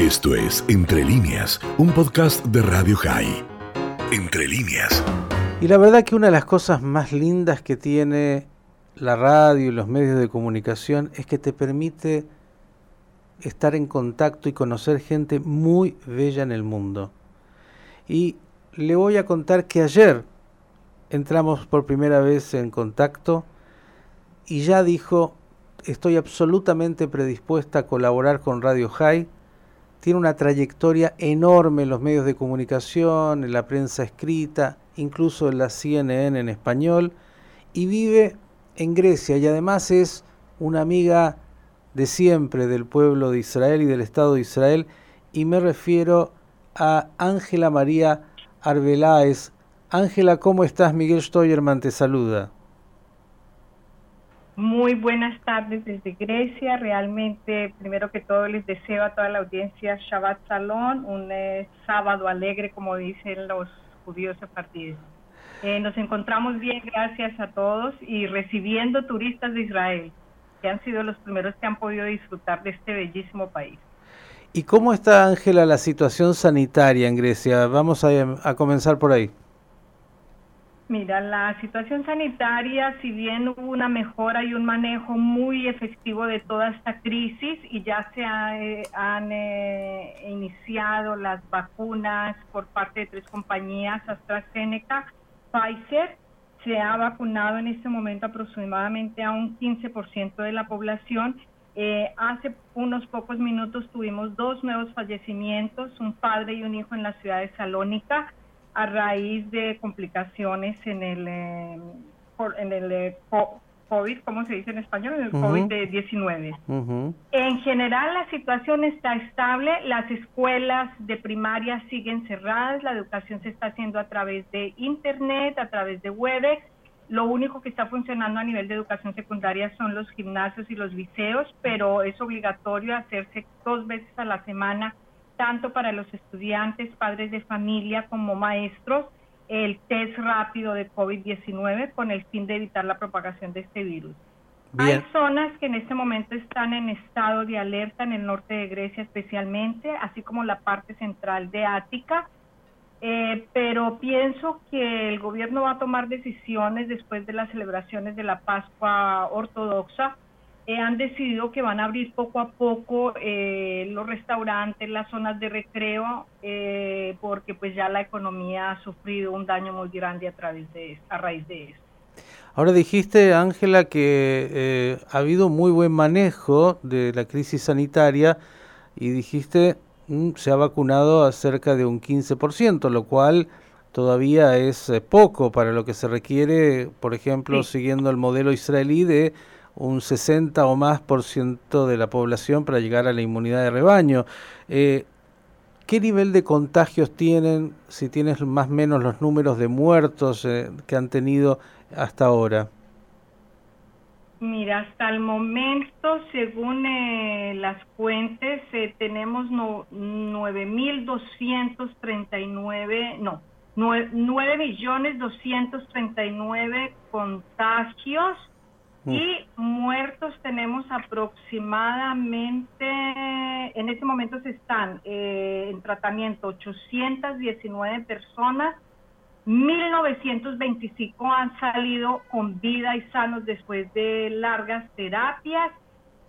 Esto es Entre líneas, un podcast de Radio High. Entre líneas. Y la verdad que una de las cosas más lindas que tiene la radio y los medios de comunicación es que te permite estar en contacto y conocer gente muy bella en el mundo. Y le voy a contar que ayer entramos por primera vez en contacto y ya dijo, estoy absolutamente predispuesta a colaborar con Radio High. Tiene una trayectoria enorme en los medios de comunicación, en la prensa escrita, incluso en la CNN en español, y vive en Grecia y además es una amiga de siempre del pueblo de Israel y del Estado de Israel, y me refiero a Ángela María Arbeláez. Ángela, ¿cómo estás? Miguel Steuerman te saluda. Muy buenas tardes desde Grecia. Realmente, primero que todo, les deseo a toda la audiencia Shabbat Salón, un eh, sábado alegre, como dicen los judíos partir. Eh, nos encontramos bien, gracias a todos, y recibiendo turistas de Israel, que han sido los primeros que han podido disfrutar de este bellísimo país. ¿Y cómo está, Ángela, la situación sanitaria en Grecia? Vamos a comenzar por ahí. Mira, la situación sanitaria, si bien hubo una mejora y un manejo muy efectivo de toda esta crisis y ya se eh, han eh, iniciado las vacunas por parte de tres compañías, AstraZeneca, Pfizer, se ha vacunado en este momento aproximadamente a un 15% de la población. Eh, hace unos pocos minutos tuvimos dos nuevos fallecimientos, un padre y un hijo en la ciudad de Salónica a raíz de complicaciones en el, eh, en el eh, COVID, ¿cómo se dice en español? En el COVID-19. En general la situación está estable, las escuelas de primaria siguen cerradas, la educación se está haciendo a través de Internet, a través de Webex. Lo único que está funcionando a nivel de educación secundaria son los gimnasios y los liceos, pero es obligatorio hacerse dos veces a la semana tanto para los estudiantes, padres de familia como maestros, el test rápido de COVID-19 con el fin de evitar la propagación de este virus. Hay zonas que en este momento están en estado de alerta en el norte de Grecia especialmente, así como la parte central de Ática, eh, pero pienso que el gobierno va a tomar decisiones después de las celebraciones de la Pascua ortodoxa eh, han decidido que van a abrir poco a poco eh, los restaurantes, las zonas de recreo, eh, porque pues ya la economía ha sufrido un daño muy grande a través de a raíz de eso. Ahora dijiste, Ángela, que ha habido muy buen manejo de la crisis sanitaria y dijiste mm, se ha vacunado a cerca de un 15%, lo cual todavía es poco para lo que se requiere, por ejemplo, siguiendo el modelo israelí de un 60 o más por ciento de la población para llegar a la inmunidad de rebaño. Eh, ¿Qué nivel de contagios tienen, si tienes más o menos los números de muertos eh, que han tenido hasta ahora? Mira, hasta el momento, según eh, las fuentes, tenemos no, 9.239, no, 9.239 contagios y muertos tenemos aproximadamente, en este momento se están eh, en tratamiento 819 personas, 1925 han salido con vida y sanos después de largas terapias.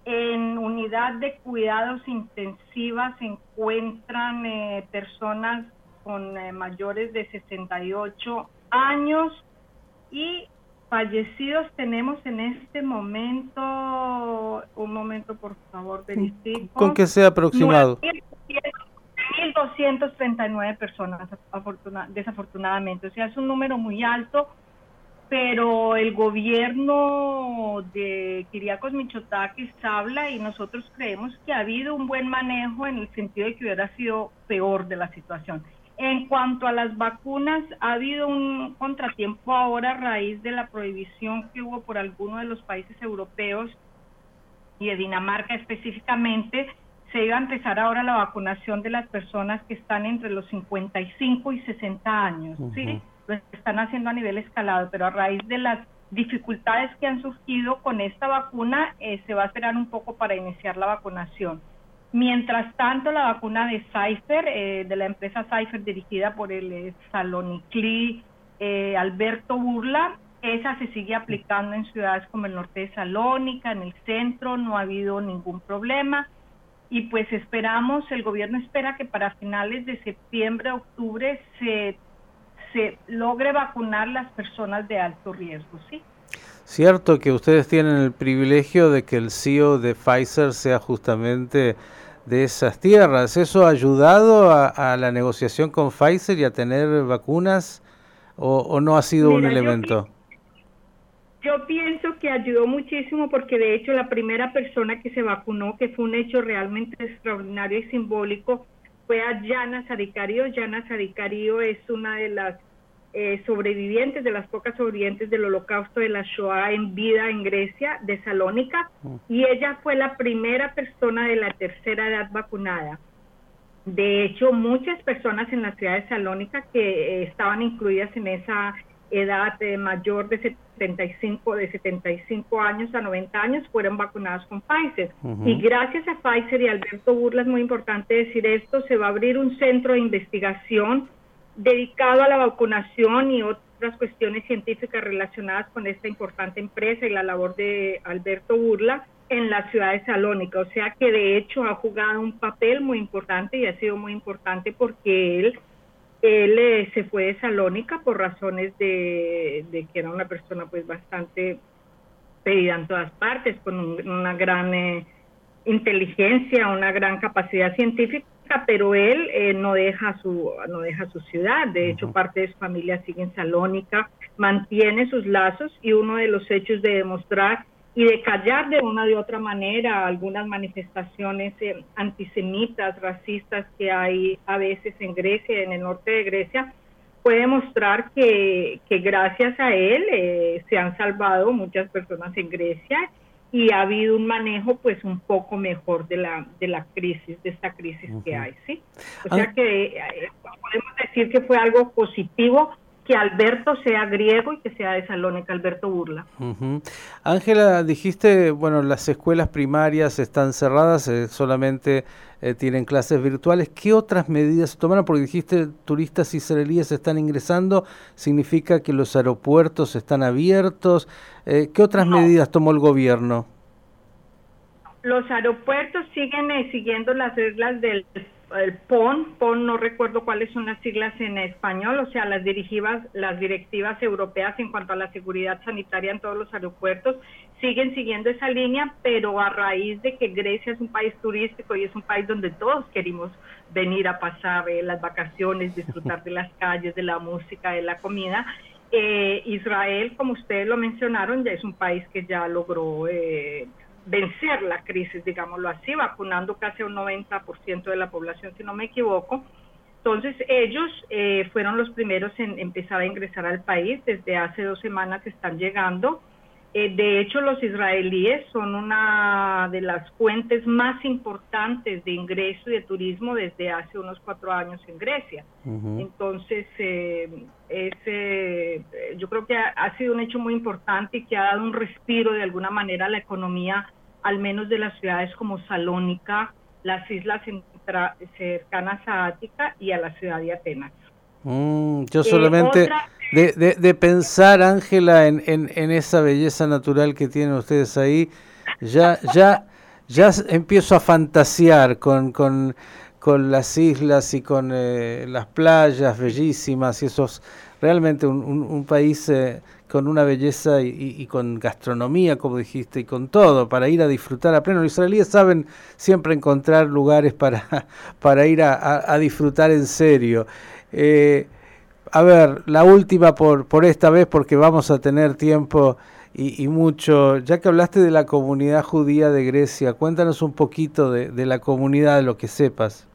En unidad de cuidados intensivas se encuentran eh, personas con eh, mayores de 68 años y Fallecidos tenemos en este momento, un momento por favor, verifico. Con que sea aproximado. 1.239 personas, desafortunadamente. O sea, es un número muy alto, pero el gobierno de Kiriakos Michotakis habla y nosotros creemos que ha habido un buen manejo en el sentido de que hubiera sido peor de la situación. En cuanto a las vacunas, ha habido un contratiempo ahora a raíz de la prohibición que hubo por algunos de los países europeos y de Dinamarca específicamente. Se iba a empezar ahora la vacunación de las personas que están entre los 55 y 60 años, ¿sí? Lo están haciendo a nivel escalado, pero a raíz de las dificultades que han surgido con esta vacuna, eh, se va a esperar un poco para iniciar la vacunación. Mientras tanto, la vacuna de Pfizer, eh, de la empresa Pfizer dirigida por el eh, Salonicli eh, Alberto Burla, esa se sigue aplicando en ciudades como el norte de Salónica, en el centro, no ha habido ningún problema. Y pues esperamos, el gobierno espera que para finales de septiembre, octubre, se, se logre vacunar las personas de alto riesgo, ¿sí? Cierto que ustedes tienen el privilegio de que el CEO de Pfizer sea justamente de esas tierras. ¿Eso ha ayudado a, la negociación con Pfizer y a tener vacunas o, no ha sido un elemento? Yo, pienso que ayudó muchísimo porque de hecho la primera persona que se vacunó, que fue un hecho realmente extraordinario y simbólico, fue a Yana Saricario. Yana Saricario es una de las eh, sobrevivientes, de las pocas sobrevivientes del holocausto de la Shoah en vida en Grecia, de Salónica, mm. y ella fue la primera persona de la tercera edad vacunada. De hecho, muchas personas en la ciudad de Salónica que eh, estaban incluidas en esa edad mayor de 75, de 75 años a 90 años fueron vacunadas con Pfizer. Y gracias a Pfizer y Alberto Burla, es muy importante decir esto, se va a abrir un centro de investigación dedicado a la vacunación y otras cuestiones científicas relacionadas con esta importante empresa y la labor de Alberto Burla en la ciudad de Salónica. O sea que de hecho ha jugado un papel muy importante y ha sido muy importante porque él, él eh, se fue de Salónica por razones de, que era una persona pues bastante pedida en todas partes, con una gran eh, inteligencia, una gran capacidad científica pero él eh, no deja su no deja su ciudad. De hecho, parte de su familia sigue en Salónica, mantiene sus lazos y uno de los hechos de demostrar y de callar de una de otra manera algunas manifestaciones eh, antisemitas, racistas que hay a veces en Grecia, en el norte de Grecia, puede demostrar que, que gracias a él eh, se han salvado muchas personas en Grecia y ha habido un manejo pues un poco mejor de la de la crisis de esta crisis que hay sí o sea ah. que eh, podemos decir que fue algo positivo que Alberto sea griego y que sea de Salónica, Alberto Burla. Ángela, dijiste, bueno, las escuelas primarias están cerradas, eh, solamente eh, tienen clases virtuales. ¿Qué otras medidas se tomaron? Porque dijiste turistas israelíes están ingresando, ¿significa que los aeropuertos están abiertos? Eh, ¿Qué otras medidas tomó el gobierno? Los aeropuertos siguen siguiendo las reglas del el PON, PON no recuerdo cuáles son las siglas en español, o sea, las directivas, las directivas europeas en cuanto a la seguridad sanitaria en todos los aeropuertos siguen siguiendo esa línea, pero a raíz de que Grecia es un país turístico y es un país donde todos queremos venir a pasar eh, las vacaciones, disfrutar de las calles, de la música, de la comida, eh, Israel, como ustedes lo mencionaron, ya es un país que ya logró eh, vencer la crisis, digámoslo así, vacunando casi un 90% de la población, si no me equivoco. Entonces ellos eh, fueron los primeros en empezar a ingresar al país, desde hace dos semanas están llegando eh, de hecho, los israelíes son una de las fuentes más importantes de ingreso y de turismo desde hace unos cuatro años en Grecia. Entonces, eh, eh, yo creo que ha, sido un hecho muy importante y que ha dado un respiro de alguna manera a la economía, al menos de las ciudades como Salónica, las islas cercanas a Ática y a la ciudad de Atenas. Mm, yo solamente de, de, pensar, Ángela, en, en, esa belleza natural que tienen ustedes ahí, ya, ya, ya empiezo a fantasear con, con, con las islas y con eh, las playas bellísimas y esos realmente un, un, país eh, con una belleza y, con gastronomía, como dijiste, y con todo, para ir a disfrutar a pleno. Los israelíes saben siempre encontrar lugares para, para ir a, a disfrutar en serio. Eh, a ver, la última por, por esta vez porque vamos a tener tiempo y, mucho. Ya que hablaste de la comunidad judía de Grecia, cuéntanos un poquito de, la comunidad, lo que sepas.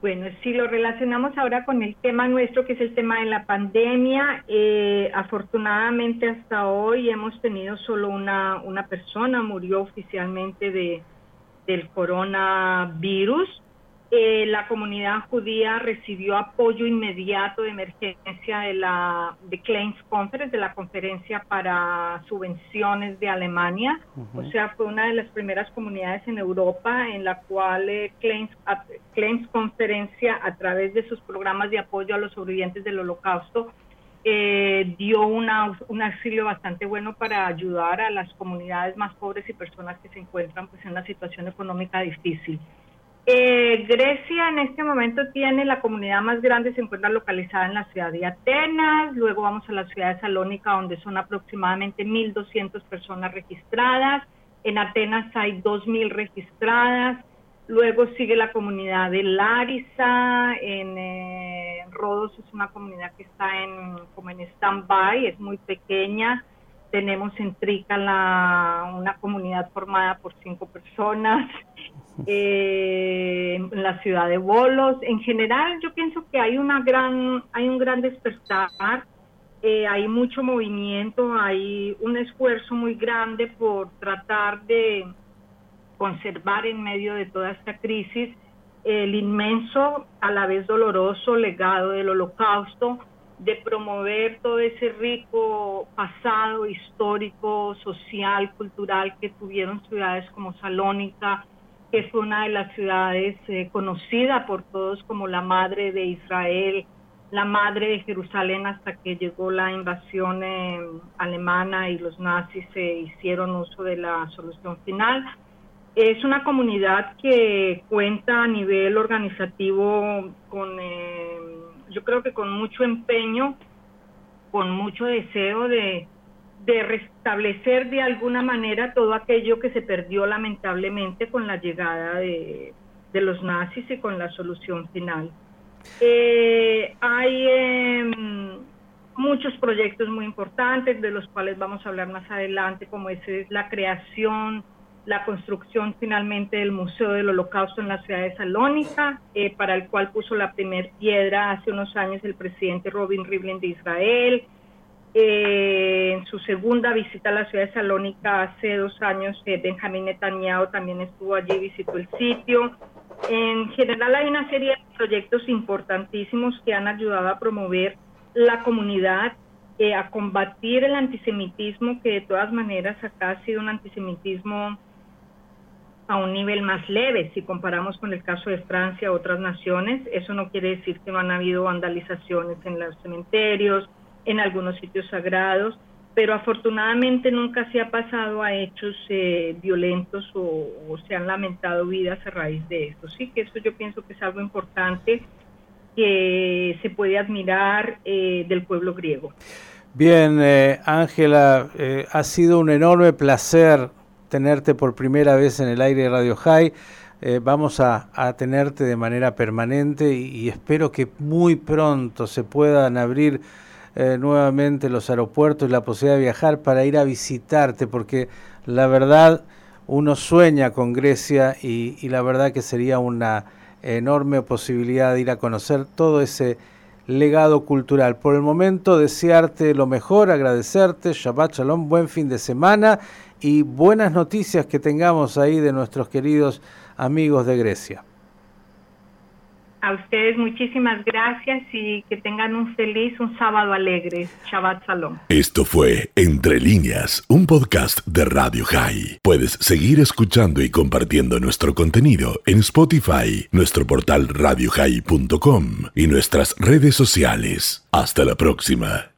Bueno, si lo relacionamos ahora con el tema nuestro, que es el tema de la pandemia, eh, afortunadamente hasta hoy hemos tenido solo una, una persona, murió oficialmente de, del coronavirus eh, la comunidad judía recibió apoyo inmediato de emergencia de la de Kleins Conference, de la conferencia para subvenciones de Alemania. O sea, fue una de las primeras comunidades en Europa en la cual eh, Kleins, Kleins Conferencia, a través de sus programas de apoyo a los sobrevivientes del Holocausto, eh, dio una, un auxilio bastante bueno para ayudar a las comunidades más pobres y personas que se encuentran pues, en una situación económica difícil. Eh, Grecia en este momento tiene la comunidad más grande, se encuentra localizada en la ciudad de Atenas, luego vamos a la ciudad de Salónica donde son aproximadamente 1.200 personas registradas, en Atenas hay 2.000 registradas, luego sigue la comunidad de Larisa, en eh, Rodos es una comunidad que está en, como en stand-by, es muy pequeña, tenemos en Trica la, una comunidad formada por cinco personas, eh, en la ciudad de Bolos. En general, yo pienso que hay una gran, hay un gran despertar, eh, hay mucho movimiento, hay un esfuerzo muy grande por tratar de conservar en medio de toda esta crisis el inmenso, a la vez doloroso legado del holocausto, de promover todo ese rico pasado histórico, social, cultural que tuvieron ciudades como Salónica, que fue una de las ciudades eh, conocida por todos como la madre de Israel, la madre de Jerusalén hasta que llegó la invasión eh, alemana y los nazis se hicieron uso de la solución final. Es una comunidad que cuenta a nivel organizativo con, eh, yo creo que con mucho empeño, con mucho deseo de, restablecer de alguna manera todo aquello que se perdió lamentablemente con la llegada de, los nazis y con la solución final. Eh, hay em, muchos proyectos muy importantes de los cuales vamos a hablar más adelante, como es la creación, la construcción finalmente del Museo del Holocausto en la ciudad de Salónica, eh, para el cual puso la primer piedra hace unos años el presidente Robin Rivlin de Israel. Eh, en su segunda visita a la ciudad de Salónica hace dos años, eh, Benjamín Netanyahu también estuvo allí, visitó el sitio. En general hay una serie de proyectos importantísimos que han ayudado a promover la comunidad, eh, a combatir el antisemitismo, que de todas maneras acá ha sido un antisemitismo a un nivel más leve si comparamos con el caso de Francia otras naciones. Eso no quiere decir que no han habido vandalizaciones en los cementerios, en algunos sitios sagrados, pero afortunadamente nunca se ha pasado a hechos eh, violentos o, se han lamentado vidas a raíz de esto. Sí que eso yo pienso que es algo importante que se puede admirar eh, del pueblo griego. Bien, eh, Ángela, ha sido un enorme placer tenerte por primera vez en el aire de Radio High. vamos a, tenerte de manera permanente y espero que muy pronto se puedan abrir eh, nuevamente los aeropuertos y la posibilidad de viajar para ir a visitarte, porque la verdad uno sueña con Grecia y, la verdad que sería una enorme posibilidad de ir a conocer todo ese legado cultural. Por el momento, desearte lo mejor, agradecerte, Shabbat Shalom, buen fin de semana y buenas noticias que tengamos ahí de nuestros queridos amigos de Grecia. A ustedes muchísimas gracias y que tengan un feliz, un sábado alegre. Shabbat Shalom. Esto fue Entre líneas, un podcast de Radio High. Puedes seguir escuchando y compartiendo nuestro contenido en Spotify, nuestro portal radiohigh.com y nuestras redes sociales. Hasta la próxima.